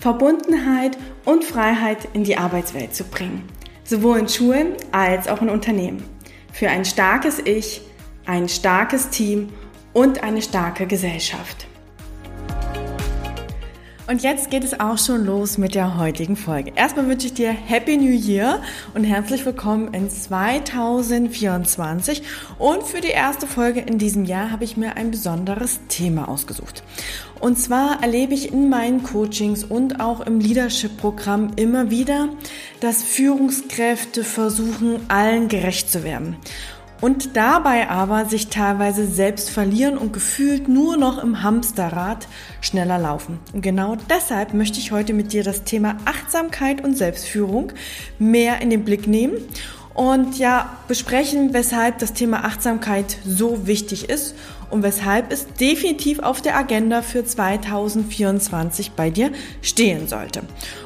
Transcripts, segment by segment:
Verbundenheit und Freiheit in die Arbeitswelt zu bringen. Sowohl in Schulen als auch in Unternehmen. Für ein starkes Ich, ein starkes Team und eine starke Gesellschaft. Und jetzt geht es auch schon los mit der heutigen Folge. Erstmal wünsche ich dir Happy New Year und herzlich willkommen in 2024. Und für die erste Folge in diesem Jahr habe ich mir ein besonderes Thema ausgesucht. Und zwar erlebe ich in meinen Coachings und auch im Leadership-Programm immer wieder, dass Führungskräfte versuchen, allen gerecht zu werden und dabei aber sich teilweise selbst verlieren und gefühlt nur noch im Hamsterrad schneller laufen. Und genau deshalb möchte ich heute mit dir das Thema Achtsamkeit und Selbstführung mehr in den Blick nehmen und ja, besprechen, weshalb das Thema Achtsamkeit so wichtig ist und weshalb es definitiv auf der Agenda für 2024 bei dir stehen sollte.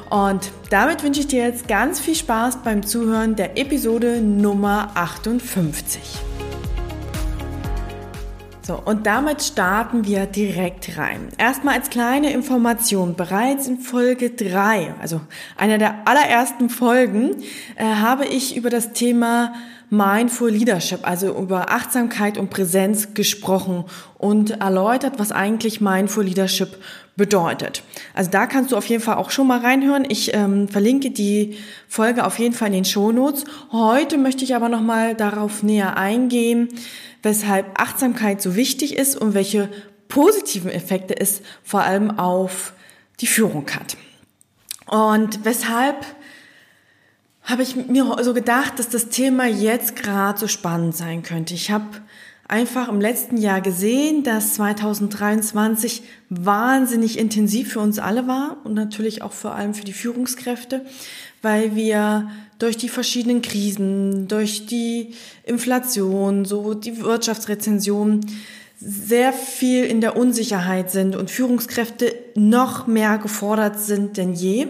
Und damit wünsche ich dir jetzt ganz viel Spaß beim Zuhören der Episode Nummer 58. So, und damit starten wir direkt rein. Erstmal als kleine Information. Bereits in Folge 3, also einer der allerersten Folgen, äh, habe ich über das Thema Mindful Leadership, also über Achtsamkeit und Präsenz gesprochen und erläutert, was eigentlich Mindful Leadership bedeutet. Also da kannst du auf jeden Fall auch schon mal reinhören. Ich ähm, verlinke die Folge auf jeden Fall in den Shownotes. Heute möchte ich aber noch mal darauf näher eingehen, weshalb Achtsamkeit so wichtig ist und welche positiven Effekte es vor allem auf die Führung hat. Und weshalb habe ich mir so gedacht, dass das Thema jetzt gerade so spannend sein könnte. Ich habe einfach im letzten Jahr gesehen, dass 2023 wahnsinnig intensiv für uns alle war und natürlich auch vor allem für die Führungskräfte, weil wir durch die verschiedenen Krisen, durch die Inflation, so die Wirtschaftsrezension sehr viel in der Unsicherheit sind und Führungskräfte noch mehr gefordert sind denn je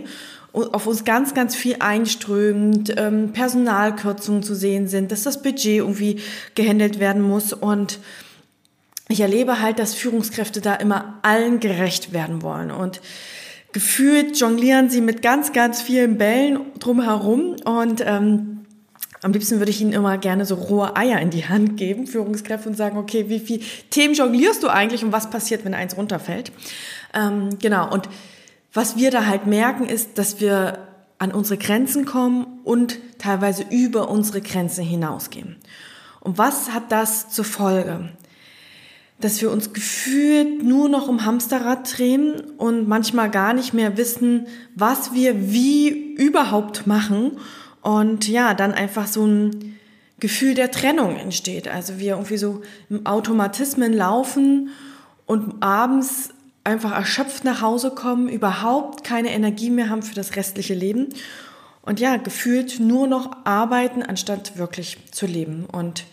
auf uns ganz, ganz viel einströmt, ähm, Personalkürzungen zu sehen sind, dass das Budget irgendwie gehandelt werden muss. Und ich erlebe halt, dass Führungskräfte da immer allen gerecht werden wollen. Und gefühlt jonglieren sie mit ganz, ganz vielen Bällen drumherum. Und ähm, am liebsten würde ich ihnen immer gerne so rohe Eier in die Hand geben, Führungskräfte, und sagen, okay, wie viel Themen jonglierst du eigentlich und was passiert, wenn eins runterfällt? Ähm, genau, und was wir da halt merken, ist, dass wir an unsere Grenzen kommen und teilweise über unsere Grenzen hinausgehen. Und was hat das zur Folge? dass wir uns gefühlt nur noch im Hamsterrad drehen und manchmal gar nicht mehr wissen, was wir wie überhaupt machen und ja, dann einfach so ein Gefühl der Trennung entsteht. Also wir irgendwie so im Automatismen laufen und abends einfach erschöpft nach Hause kommen, überhaupt keine Energie mehr haben für das restliche Leben und ja, gefühlt nur noch arbeiten, anstatt wirklich zu leben. Und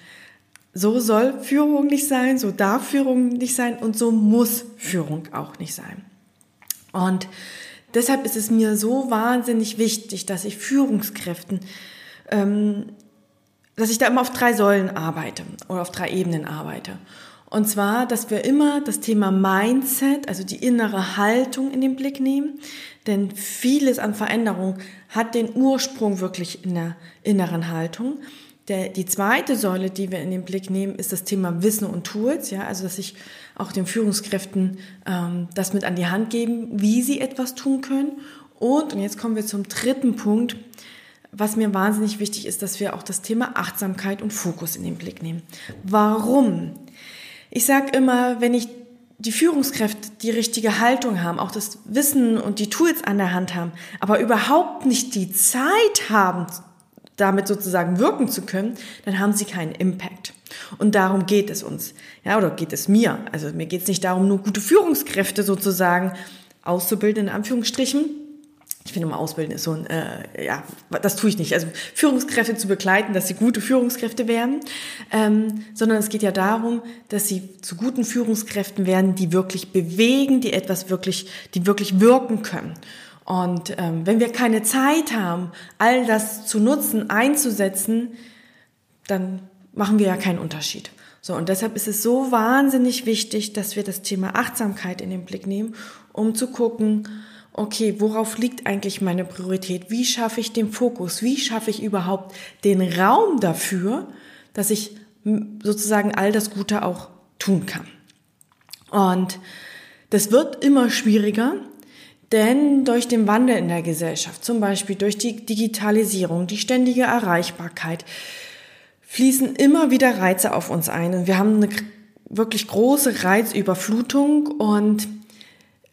so soll Führung nicht sein, so darf Führung nicht sein und so muss Führung auch nicht sein. Und deshalb ist es mir so wahnsinnig wichtig, dass ich Führungskräften, ähm, dass ich da immer auf drei Säulen arbeite oder auf drei Ebenen arbeite. Und zwar, dass wir immer das Thema Mindset, also die innere Haltung in den Blick nehmen. Denn vieles an Veränderung hat den Ursprung wirklich in der inneren Haltung. Der, die zweite Säule, die wir in den Blick nehmen, ist das Thema Wissen und Tools. Ja, also dass ich auch den Führungskräften ähm, das mit an die Hand geben, wie sie etwas tun können. Und, und jetzt kommen wir zum dritten Punkt, was mir wahnsinnig wichtig ist, dass wir auch das Thema Achtsamkeit und Fokus in den Blick nehmen. Warum? Ich sage immer, wenn ich die Führungskräfte die richtige Haltung haben, auch das Wissen und die Tools an der Hand haben, aber überhaupt nicht die Zeit haben, damit sozusagen wirken zu können, dann haben sie keinen Impact. Und darum geht es uns. Ja, oder geht es mir. Also mir geht es nicht darum, nur gute Führungskräfte sozusagen auszubilden, in Anführungsstrichen, ich finde immer Ausbilden ist so ein, äh, ja, das tue ich nicht. Also Führungskräfte zu begleiten, dass sie gute Führungskräfte werden, ähm, sondern es geht ja darum, dass sie zu guten Führungskräften werden, die wirklich bewegen, die etwas wirklich, die wirklich wirken können. Und ähm, wenn wir keine Zeit haben, all das zu nutzen, einzusetzen, dann machen wir ja keinen Unterschied. So, und deshalb ist es so wahnsinnig wichtig, dass wir das Thema Achtsamkeit in den Blick nehmen, um zu gucken, okay, worauf liegt eigentlich meine Priorität? Wie schaffe ich den Fokus? Wie schaffe ich überhaupt den Raum dafür, dass ich sozusagen all das Gute auch tun kann? Und das wird immer schwieriger, denn durch den Wandel in der Gesellschaft, zum Beispiel durch die Digitalisierung, die ständige Erreichbarkeit, fließen immer wieder Reize auf uns ein. Und wir haben eine wirklich große Reizüberflutung und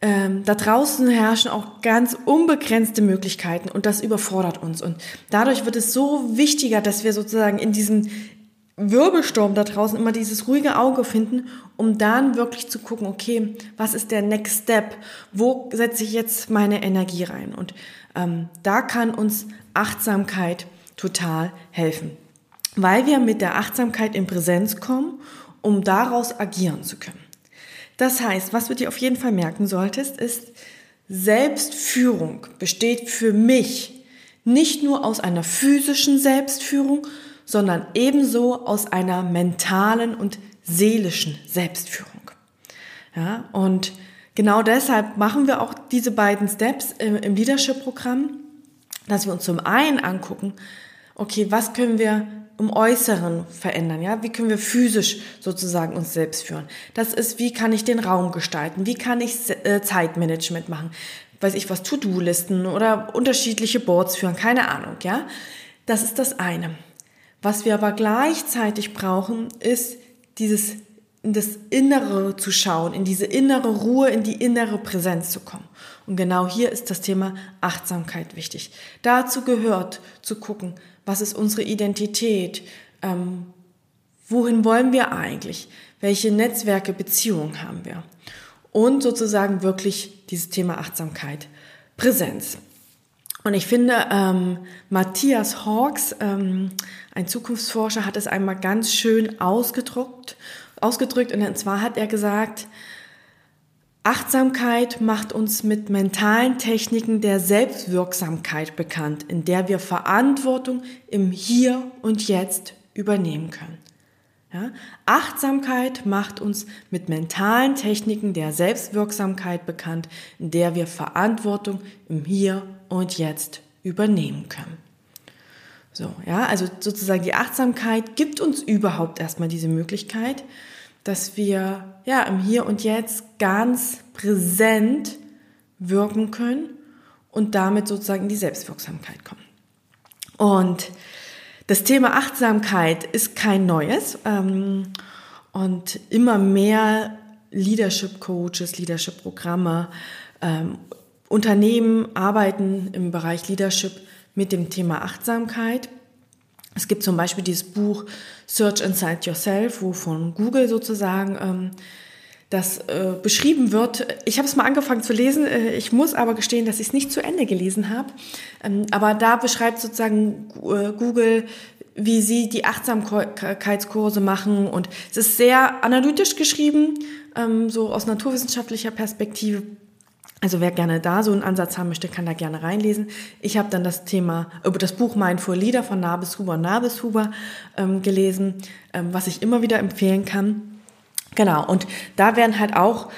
ähm, da draußen herrschen auch ganz unbegrenzte Möglichkeiten und das überfordert uns. Und dadurch wird es so wichtiger, dass wir sozusagen in diesem Wirbelsturm da draußen immer dieses ruhige Auge finden, um dann wirklich zu gucken, okay, was ist der Next Step? Wo setze ich jetzt meine Energie rein? Und ähm, da kann uns Achtsamkeit total helfen, weil wir mit der Achtsamkeit in Präsenz kommen, um daraus agieren zu können. Das heißt, was du dir auf jeden Fall merken solltest, ist, Selbstführung besteht für mich nicht nur aus einer physischen Selbstführung, sondern ebenso aus einer mentalen und seelischen Selbstführung. Ja, und genau deshalb machen wir auch diese beiden Steps im, im Leadership-Programm, dass wir uns zum einen angucken, okay, was können wir im Äußeren verändern, ja? Wie können wir physisch sozusagen uns selbst führen? Das ist, wie kann ich den Raum gestalten? Wie kann ich äh, Zeitmanagement machen? Weiß ich was, To-Do-Listen oder unterschiedliche Boards führen, keine Ahnung, ja? Das ist das eine. Was wir aber gleichzeitig brauchen, ist dieses in das Innere zu schauen, in diese innere Ruhe, in die innere Präsenz zu kommen. Und genau hier ist das Thema Achtsamkeit wichtig. Dazu gehört zu gucken, was ist unsere Identität, ähm, wohin wollen wir eigentlich, welche Netzwerke, Beziehungen haben wir. Und sozusagen wirklich dieses Thema Achtsamkeit, Präsenz. Und ich finde, ähm, Matthias Hawks, ähm, ein Zukunftsforscher, hat es einmal ganz schön ausgedruckt, ausgedrückt. Und zwar hat er gesagt, Achtsamkeit macht uns mit mentalen Techniken der Selbstwirksamkeit bekannt, in der wir Verantwortung im Hier und Jetzt übernehmen können. Ja? Achtsamkeit macht uns mit mentalen Techniken der Selbstwirksamkeit bekannt, in der wir Verantwortung im Hier und Jetzt übernehmen können. So, ja, also sozusagen die Achtsamkeit gibt uns überhaupt erstmal diese Möglichkeit, dass wir ja im Hier und Jetzt ganz präsent wirken können und damit sozusagen in die Selbstwirksamkeit kommen. Und das Thema Achtsamkeit ist kein neues ähm, und immer mehr Leadership Coaches, Leadership Programme, ähm, Unternehmen arbeiten im Bereich Leadership mit dem Thema Achtsamkeit. Es gibt zum Beispiel dieses Buch Search Inside Yourself, wo von Google sozusagen ähm, das äh, beschrieben wird. Ich habe es mal angefangen zu lesen. Äh, ich muss aber gestehen, dass ich es nicht zu Ende gelesen habe. Ähm, aber da beschreibt sozusagen äh, Google, wie sie die Achtsamkeitskurse machen. Und es ist sehr analytisch geschrieben, ähm, so aus naturwissenschaftlicher Perspektive. Also wer gerne da so einen Ansatz haben möchte, kann da gerne reinlesen. Ich habe dann das Thema, über das Buch Mindful Leader von Nabishuber und Nabishuber ähm, gelesen, ähm, was ich immer wieder empfehlen kann. Genau, und da werden halt auch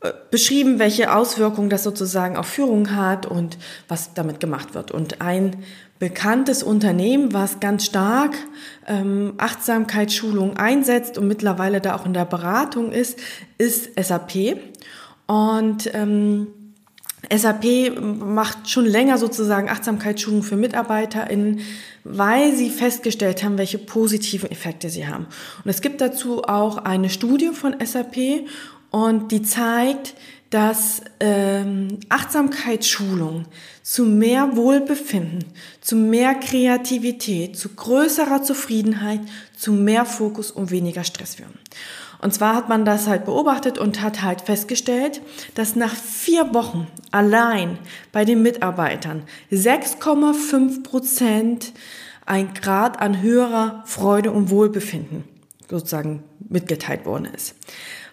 äh, beschrieben, welche Auswirkungen das sozusagen auf Führung hat und was damit gemacht wird. Und ein bekanntes Unternehmen, was ganz stark ähm, Achtsamkeitsschulung einsetzt und mittlerweile da auch in der Beratung ist, ist SAP. Und ähm, SAP macht schon länger sozusagen Achtsamkeitsschulung für MitarbeiterInnen, weil sie festgestellt haben, welche positiven Effekte sie haben. Und es gibt dazu auch eine Studie von SAP und die zeigt, dass ähm, Achtsamkeitsschulung zu mehr Wohlbefinden, zu mehr Kreativität, zu größerer Zufriedenheit, zu mehr Fokus und weniger Stress führen. Und zwar hat man das halt beobachtet und hat halt festgestellt, dass nach vier Wochen allein bei den Mitarbeitern 6,5 Prozent ein Grad an höherer Freude und Wohlbefinden sozusagen mitgeteilt worden ist.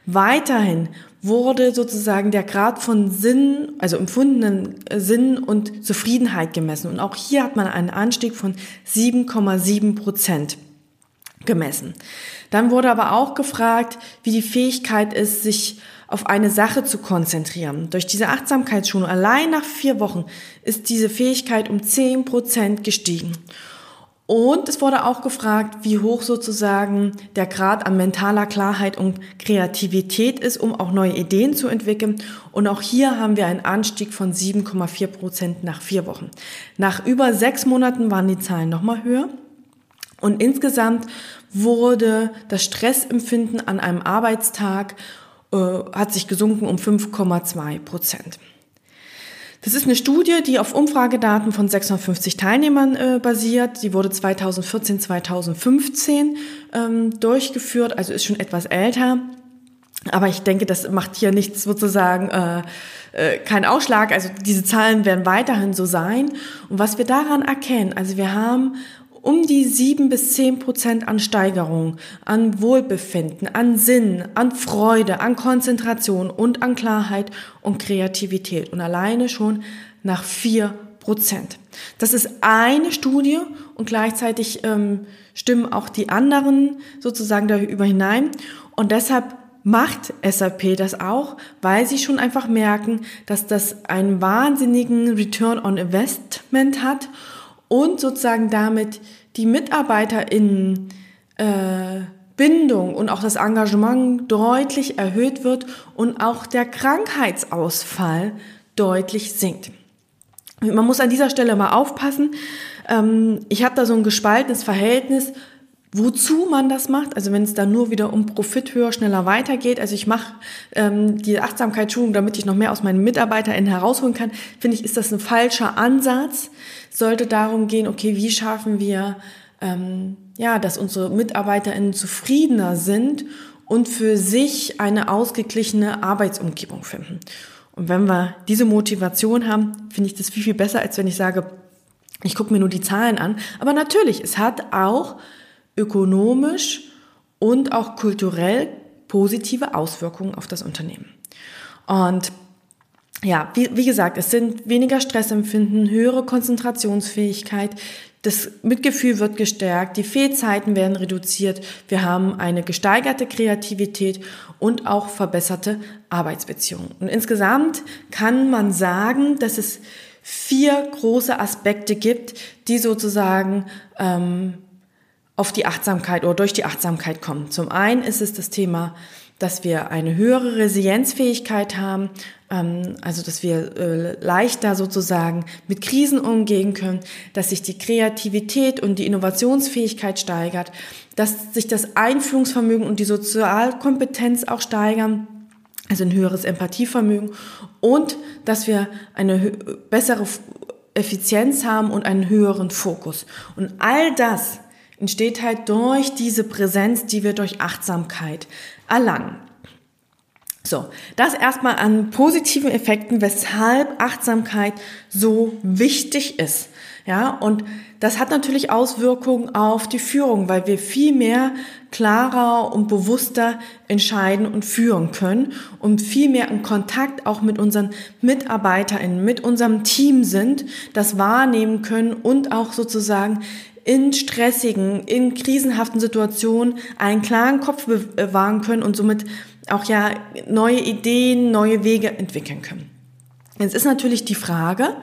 Weiterhin wurde sozusagen der Grad von Sinn, also empfundenen Sinn und Zufriedenheit gemessen. Und auch hier hat man einen Anstieg von 7,7 Prozent gemessen. Dann wurde aber auch gefragt, wie die Fähigkeit ist, sich auf eine Sache zu konzentrieren. Durch diese Achtsamkeitsschulung allein nach vier Wochen ist diese Fähigkeit um 10 Prozent gestiegen. Und es wurde auch gefragt, wie hoch sozusagen der Grad an mentaler Klarheit und Kreativität ist, um auch neue Ideen zu entwickeln. Und auch hier haben wir einen Anstieg von 7,4 Prozent nach vier Wochen. Nach über sechs Monaten waren die Zahlen nochmal höher. Und insgesamt wurde das Stressempfinden an einem Arbeitstag äh, hat sich gesunken um 5,2 Prozent. Das ist eine Studie, die auf Umfragedaten von 650 Teilnehmern äh, basiert. Sie wurde 2014, 2015 ähm, durchgeführt, also ist schon etwas älter. Aber ich denke, das macht hier nichts sozusagen äh, äh, kein Ausschlag. Also diese Zahlen werden weiterhin so sein. Und was wir daran erkennen, also wir haben um die sieben bis zehn Prozent an Steigerung, an Wohlbefinden, an Sinn, an Freude, an Konzentration und an Klarheit und Kreativität. Und alleine schon nach vier Prozent. Das ist eine Studie und gleichzeitig ähm, stimmen auch die anderen sozusagen darüber hinein. Und deshalb macht SAP das auch, weil sie schon einfach merken, dass das einen wahnsinnigen Return on Investment hat und sozusagen damit die MitarbeiterInnen äh, Bindung und auch das Engagement deutlich erhöht wird und auch der Krankheitsausfall deutlich sinkt. Man muss an dieser Stelle mal aufpassen. Ähm, ich habe da so ein gespaltenes Verhältnis, wozu man das macht. Also wenn es dann nur wieder um Profit höher, schneller weitergeht. Also ich mache ähm, die Achtsamkeitsschulung, damit ich noch mehr aus meinen MitarbeiterInnen herausholen kann, finde ich, ist das ein falscher Ansatz. Sollte darum gehen, okay, wie schaffen wir, ähm, ja, dass unsere MitarbeiterInnen zufriedener sind und für sich eine ausgeglichene Arbeitsumgebung finden. Und wenn wir diese Motivation haben, finde ich das viel, viel besser, als wenn ich sage, ich gucke mir nur die Zahlen an. Aber natürlich, es hat auch ökonomisch und auch kulturell positive Auswirkungen auf das Unternehmen. Und ja, wie, wie gesagt, es sind weniger Stressempfinden, höhere Konzentrationsfähigkeit, das Mitgefühl wird gestärkt, die Fehlzeiten werden reduziert, wir haben eine gesteigerte Kreativität und auch verbesserte Arbeitsbeziehungen. Und insgesamt kann man sagen, dass es vier große Aspekte gibt, die sozusagen ähm, auf die Achtsamkeit oder durch die Achtsamkeit kommen. Zum einen ist es das Thema, dass wir eine höhere Resilienzfähigkeit haben, ähm, also dass wir äh, leichter sozusagen mit Krisen umgehen können, dass sich die Kreativität und die Innovationsfähigkeit steigert, dass sich das Einfühlungsvermögen und die Sozialkompetenz auch steigern, also ein höheres Empathievermögen und dass wir eine bessere Effizienz haben und einen höheren Fokus. Und all das entsteht halt durch diese Präsenz, die wir durch Achtsamkeit erlangen. So, das erstmal an positiven Effekten, weshalb Achtsamkeit so wichtig ist. Ja, und das hat natürlich Auswirkungen auf die Führung, weil wir viel mehr klarer und bewusster entscheiden und führen können und viel mehr in Kontakt auch mit unseren MitarbeiterInnen, mit unserem Team sind, das wahrnehmen können und auch sozusagen in stressigen, in krisenhaften Situationen einen klaren Kopf bewahren können und somit auch ja neue Ideen, neue Wege entwickeln können. Jetzt ist natürlich die Frage,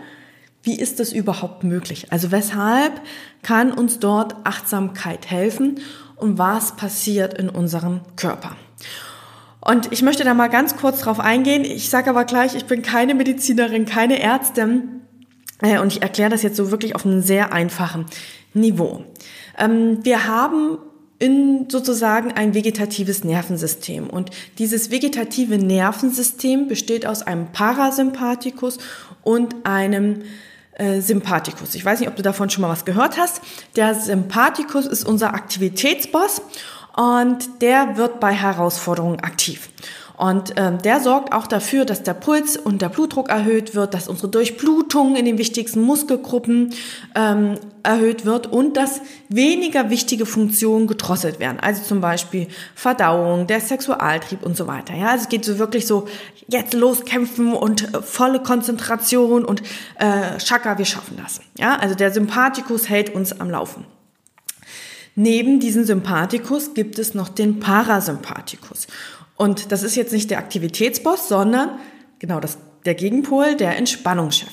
wie ist das überhaupt möglich? Also weshalb kann uns dort Achtsamkeit helfen und was passiert in unserem Körper? Und ich möchte da mal ganz kurz drauf eingehen. Ich sage aber gleich, ich bin keine Medizinerin, keine Ärztin. Äh, und ich erkläre das jetzt so wirklich auf einem sehr einfachen Niveau. Ähm, wir haben in sozusagen ein vegetatives Nervensystem. Und dieses vegetative Nervensystem besteht aus einem Parasympathikus und einem äh, Sympathikus. Ich weiß nicht, ob du davon schon mal was gehört hast. Der Sympathikus ist unser Aktivitätsboss und der wird bei Herausforderungen aktiv. Und ähm, der sorgt auch dafür, dass der Puls und der Blutdruck erhöht wird, dass unsere Durchblutung in den wichtigsten Muskelgruppen ähm, erhöht wird und dass weniger wichtige Funktionen gedrosselt werden. Also zum Beispiel Verdauung, der Sexualtrieb und so weiter. Ja, also es geht so wirklich so jetzt loskämpfen und äh, volle Konzentration und äh, Chaka, wir schaffen das. Ja, also der Sympathikus hält uns am Laufen. Neben diesem Sympathikus gibt es noch den Parasympathikus. Und das ist jetzt nicht der Aktivitätsboss, sondern genau das, der Gegenpol, der Entspannungschef.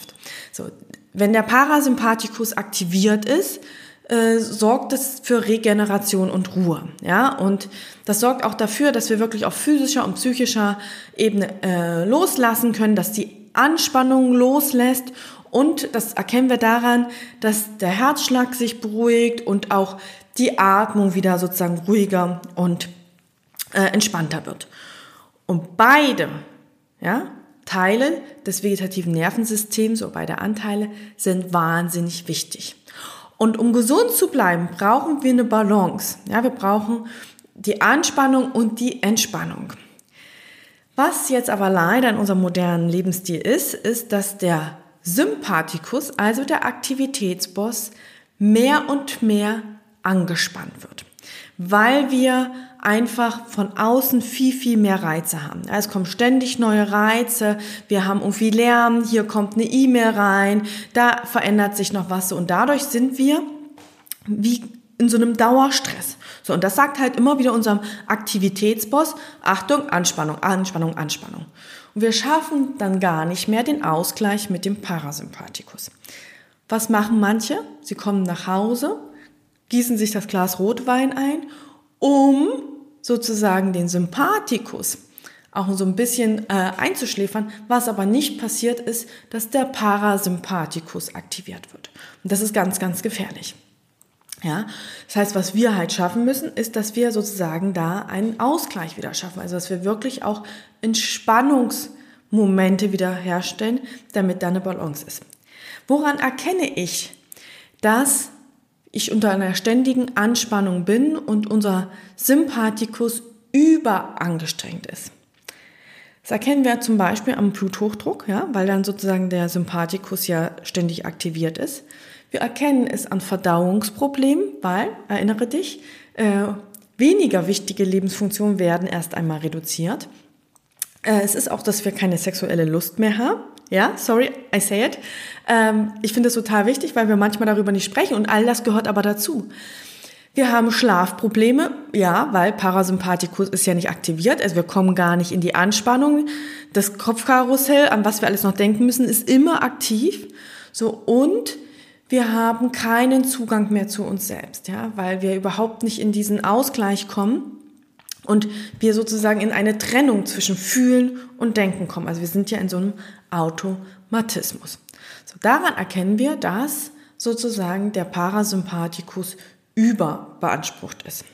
So, wenn der Parasympathikus aktiviert ist, äh, sorgt es für Regeneration und Ruhe. Ja, und das sorgt auch dafür, dass wir wirklich auf physischer und psychischer Ebene äh, loslassen können, dass die Anspannung loslässt und das erkennen wir daran, dass der Herzschlag sich beruhigt und auch die Atmung wieder sozusagen ruhiger und äh, entspannter wird. Und beide ja, Teile des vegetativen Nervensystems, oder beide Anteile, sind wahnsinnig wichtig. Und um gesund zu bleiben, brauchen wir eine Balance. Ja, wir brauchen die Anspannung und die Entspannung. Was jetzt aber leider in unserem modernen Lebensstil ist, ist, dass der Sympathikus, also der Aktivitätsboss, mehr und mehr angespannt wird, weil wir einfach von außen viel, viel mehr Reize haben. Es kommen ständig neue Reize, wir haben irgendwie Lärm, hier kommt eine E-Mail rein, da verändert sich noch was und dadurch sind wir wie in so einem Dauerstress. So, und das sagt halt immer wieder unserem Aktivitätsboss, Achtung, Anspannung, Anspannung, Anspannung. Und wir schaffen dann gar nicht mehr den Ausgleich mit dem Parasympathikus. Was machen manche? Sie kommen nach Hause, gießen sich das Glas Rotwein ein, um sozusagen den Sympathikus auch so ein bisschen äh, einzuschläfern. Was aber nicht passiert ist, dass der Parasympathikus aktiviert wird. Und das ist ganz, ganz gefährlich. Ja, das heißt, was wir halt schaffen müssen, ist, dass wir sozusagen da einen Ausgleich wieder schaffen. Also, dass wir wirklich auch Entspannungsmomente wieder herstellen, damit da eine Balance ist. Woran erkenne ich, dass ich unter einer ständigen Anspannung bin und unser Sympathikus überangestrengt ist. Das erkennen wir zum Beispiel am Bluthochdruck, ja, weil dann sozusagen der Sympathikus ja ständig aktiviert ist. Wir erkennen es an Verdauungsproblemen, weil, erinnere dich, äh, weniger wichtige Lebensfunktionen werden erst einmal reduziert. Äh, es ist auch, dass wir keine sexuelle Lust mehr haben. Ja, sorry, I say it. Ähm, ich finde es total wichtig, weil wir manchmal darüber nicht sprechen und all das gehört aber dazu. Wir haben Schlafprobleme, ja, weil Parasympathikus ist ja nicht aktiviert, also wir kommen gar nicht in die Anspannung. Das Kopfkarussell, an was wir alles noch denken müssen, ist immer aktiv. So und wir haben keinen Zugang mehr zu uns selbst, ja, weil wir überhaupt nicht in diesen Ausgleich kommen und wir sozusagen in eine Trennung zwischen Fühlen und Denken kommen. Also wir sind ja in so einem Automatismus. So, daran erkennen wir, dass sozusagen der Parasympathikus überbeansprucht ist.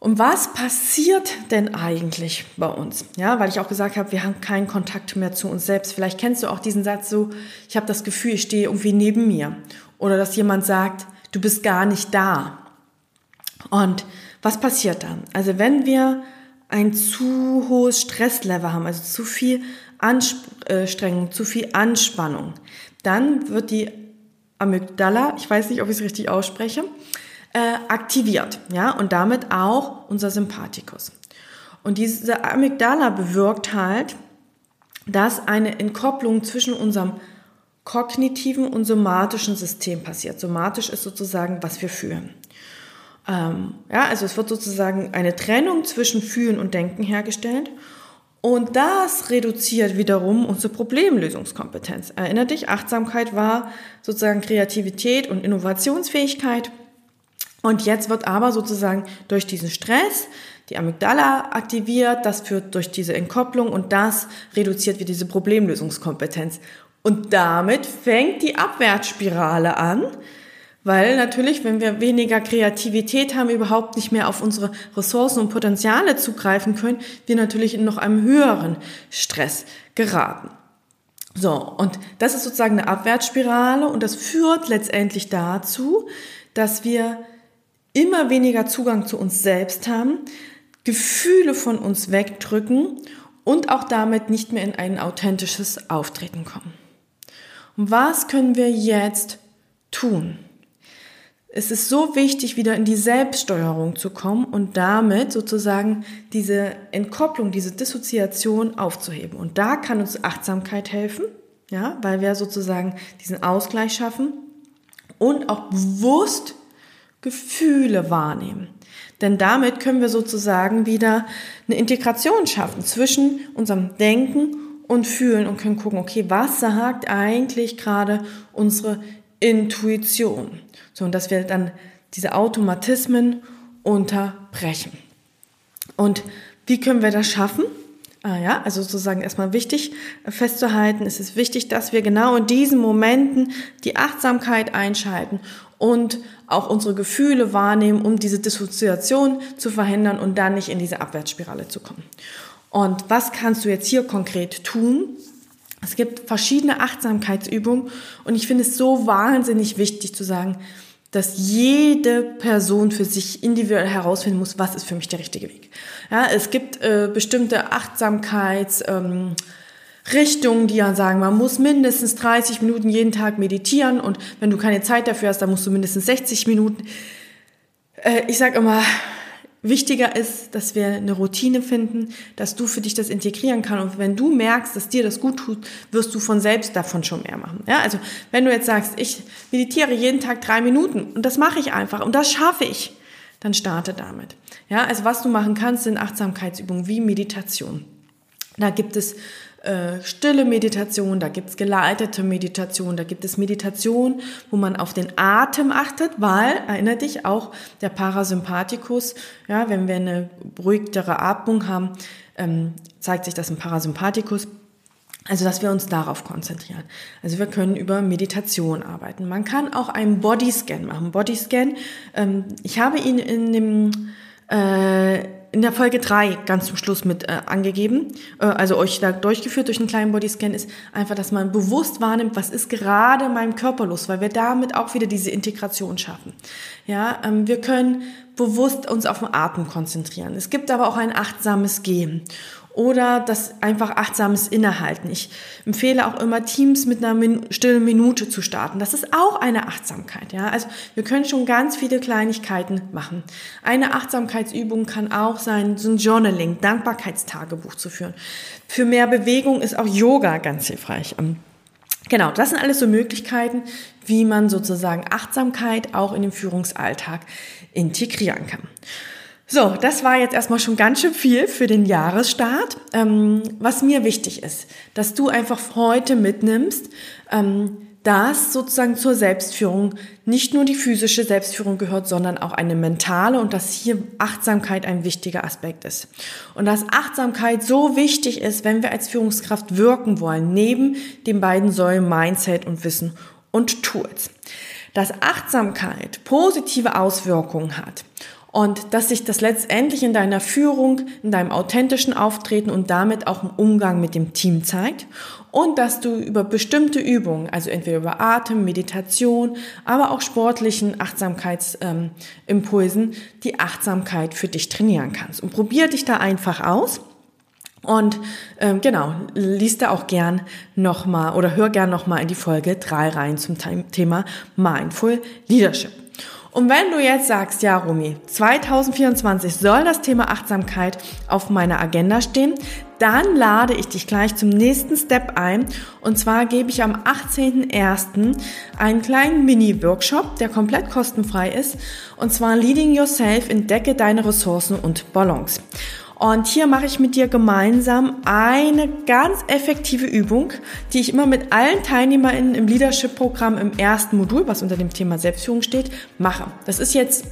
Und was passiert denn eigentlich bei uns? Ja, weil ich auch gesagt habe, wir haben keinen Kontakt mehr zu uns selbst. Vielleicht kennst du auch diesen Satz so, ich habe das Gefühl, ich stehe irgendwie neben mir. Oder dass jemand sagt, du bist gar nicht da. Und was passiert dann? Also wenn wir ein zu hohes Stresslevel haben, also zu viel Anstrengung, zu viel Anspannung, dann wird die Amygdala, ich weiß nicht, ob ich es richtig ausspreche, äh, aktiviert, ja, und damit auch unser Sympathikus. Und diese Amygdala bewirkt halt, dass eine Entkopplung zwischen unserem kognitiven und somatischen System passiert. Somatisch ist sozusagen, was wir fühlen. Ähm, ja, also es wird sozusagen eine Trennung zwischen Fühlen und Denken hergestellt. Und das reduziert wiederum unsere Problemlösungskompetenz. Erinner dich, Achtsamkeit war sozusagen Kreativität und Innovationsfähigkeit. Und jetzt wird aber sozusagen durch diesen Stress die Amygdala aktiviert, das führt durch diese Entkopplung und das reduziert wieder diese Problemlösungskompetenz. Und damit fängt die Abwärtsspirale an, Weil natürlich, wenn wir weniger Kreativität haben, überhaupt nicht mehr auf unsere Ressourcen und Potenziale zugreifen können, wir natürlich in noch einem höheren Stress geraten. So, und das ist sozusagen eine Abwärtsspirale und das führt letztendlich dazu, dass wir immer weniger Zugang zu uns selbst haben, Gefühle von uns wegdrücken und auch damit nicht mehr in ein authentisches Auftreten kommen. Und was können wir jetzt tun? Es ist so wichtig, wieder in die Selbststeuerung zu kommen und damit sozusagen diese Entkopplung, diese Dissoziation aufzuheben. Und da kann uns Achtsamkeit helfen, ja, weil wir sozusagen diesen Ausgleich schaffen und auch bewusst Gefühle wahrnehmen. Denn damit können wir sozusagen wieder eine Integration schaffen zwischen unserem Denken und Fühlen und können gucken, okay, was sagt eigentlich gerade unsere Intuition? So, und dass wir dann diese Automatismen unterbrechen. Und wie können wir das schaffen? Ah ja, also sozusagen erstmal wichtig festzuhalten, es ist wichtig, dass wir genau in diesen Momenten die Achtsamkeit einschalten und auch unsere Gefühle wahrnehmen, um diese Dissoziation zu verhindern und dann nicht in diese Abwärtsspirale zu kommen. Und was kannst du jetzt hier konkret tun? Es gibt verschiedene Achtsamkeitsübungen und ich finde es so wahnsinnig wichtig zu sagen, dass jede Person für sich individuell herausfinden muss, was ist für mich der richtige Weg. Ja, es gibt äh, bestimmte Achtsamkeits ähm, Richtungen, die ja sagen, man muss mindestens 30 Minuten jeden Tag meditieren und wenn du keine Zeit dafür hast, dann musst du mindestens 60 Minuten. Äh, ich sage immer, Wichtiger ist, dass wir eine Routine finden, dass du für dich das integrieren kannst. Und wenn du merkst, dass dir das gut tut, wirst du von selbst davon schon mehr machen. Ja, also wenn du jetzt sagst, ich meditiere jeden Tag drei Minuten und das mache ich einfach und das schaffe ich, dann starte damit. Ja, also was du machen kannst, sind Achtsamkeitsübungen wie Meditation. Da gibt es äh, stille Meditation, da gibt's geleitete Meditation, da gibt es Meditation, wo man auf den Atem achtet, weil, erinnere dich, auch der Parasympathikus, ja, wenn wir eine beruhigtere Atmung haben, ähm, zeigt sich das im Parasympathikus. Also, dass wir uns darauf konzentrieren. Also, wir können über Meditation arbeiten. Man kann auch einen Bodyscan machen. Bodyscan, ähm, ich habe ihn in dem, äh, in der Folge drei ganz zum Schluss mit äh, angegeben, äh, also euch da durchgeführt durch einen kleinen Bodyscan, ist einfach, dass man bewusst wahrnimmt, was ist gerade in meinem Körper los, weil wir damit auch wieder diese Integration schaffen. Ja, ähm, wir können bewusst uns auf den Atem konzentrieren. Es gibt aber auch ein achtsames Gehen oder das einfach achtsames Innehalten. Ich empfehle auch immer Teams mit einer Min stillen Minute zu starten. Das ist auch eine Achtsamkeit. Ja, also wir können schon ganz viele Kleinigkeiten machen. Eine Achtsamkeitsübung kann auch sein, so ein Journaling, Dankbarkeitstagebuch zu führen. Für mehr Bewegung ist auch Yoga ganz hilfreich. Ähm, genau, das sind alles so Möglichkeiten, wie man sozusagen Achtsamkeit auch in den Führungsalltag integrieren kann. So, das war jetzt erstmal schon ganz schön viel für den Jahresstart. Ähm, was mir wichtig ist, dass du einfach heute mitnimmst, ähm, dass sozusagen zur Selbstführung nicht nur die physische Selbstführung gehört, sondern auch eine mentale und dass hier Achtsamkeit ein wichtiger Aspekt ist. Und dass Achtsamkeit so wichtig ist, wenn wir als Führungskraft wirken wollen, neben den beiden Säulen Mindset und Wissen und Tools. Dass Achtsamkeit positive Auswirkungen hat und dass sich das letztendlich in deiner Führung, in deinem authentischen Auftreten und damit auch im Umgang mit dem Team zeigt und dass du über bestimmte Übungen, also entweder über Atem, Meditation, aber auch sportlichen Achtsamkeitsimpulsen, ähm, die Achtsamkeit für dich trainieren kannst. Und probier dich da einfach aus. Und ähm, genau, liest da auch gern nochmal oder hör gern nochmal in die Folge 3 rein zum Thema Mindful Leadership. Und wenn du jetzt sagst, ja, Rumi, 2024 soll das Thema Achtsamkeit auf meiner Agenda stehen, dann lade ich dich gleich zum nächsten Step ein. Und zwar gebe ich am 18.01. einen kleinen Mini-Workshop, der komplett kostenfrei ist. Und zwar Leading Yourself, entdecke deine Ressourcen und Balance. Und hier mache ich mit dir gemeinsam eine ganz effektive Übung, die ich immer mit allen TeilnehmerInnen im Leadership-Programm im ersten Modul, was unter dem Thema Selbstführung steht, mache. Das ist jetzt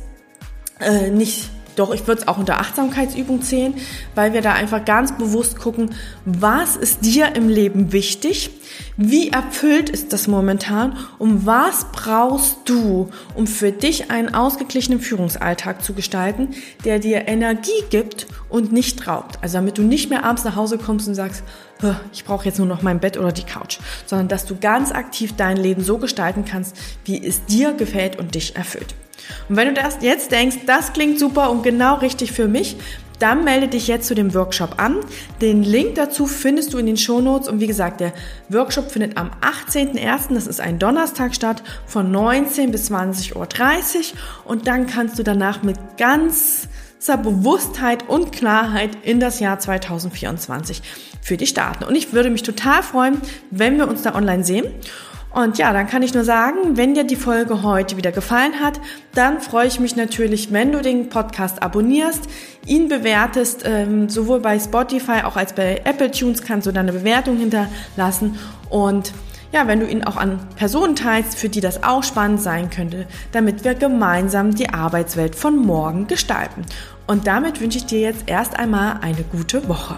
äh, nicht Doch, ich würde es auch unter Achtsamkeitsübung zählen, weil wir da einfach ganz bewusst gucken, was ist dir im Leben wichtig? Wie erfüllt ist das momentan? Und was brauchst du, um für dich einen ausgeglichenen Führungsalltag zu gestalten, der dir Energie gibt und nicht raubt? Also damit du nicht mehr abends nach Hause kommst und sagst, ich brauche jetzt nur noch mein Bett oder die Couch, sondern dass du ganz aktiv dein Leben so gestalten kannst, wie es dir gefällt und dich erfüllt. Und wenn du das jetzt denkst, das klingt super und genau richtig für mich, dann melde dich jetzt zu dem Workshop an. Den Link dazu findest du in den Shownotes. Und wie gesagt, der Workshop findet am 18.01., das ist ein Donnerstag statt, von 19 bis 20.30 Uhr. Und dann kannst du danach mit ganzer Bewusstheit und Klarheit in das Jahr 2024 für dich starten. Und ich würde mich total freuen, wenn wir uns da online sehen. Und ja, dann kann ich nur sagen, wenn dir die Folge heute wieder gefallen hat, dann freue ich mich natürlich, wenn du den Podcast abonnierst, ihn bewertest, ähm, sowohl bei Spotify auch als bei Apple Tunes kannst du deine Bewertung hinterlassen und ja, wenn du ihn auch an Personen teilst, für die das auch spannend sein könnte, damit wir gemeinsam die Arbeitswelt von morgen gestalten. Und damit wünsche ich dir jetzt erst einmal eine gute Woche.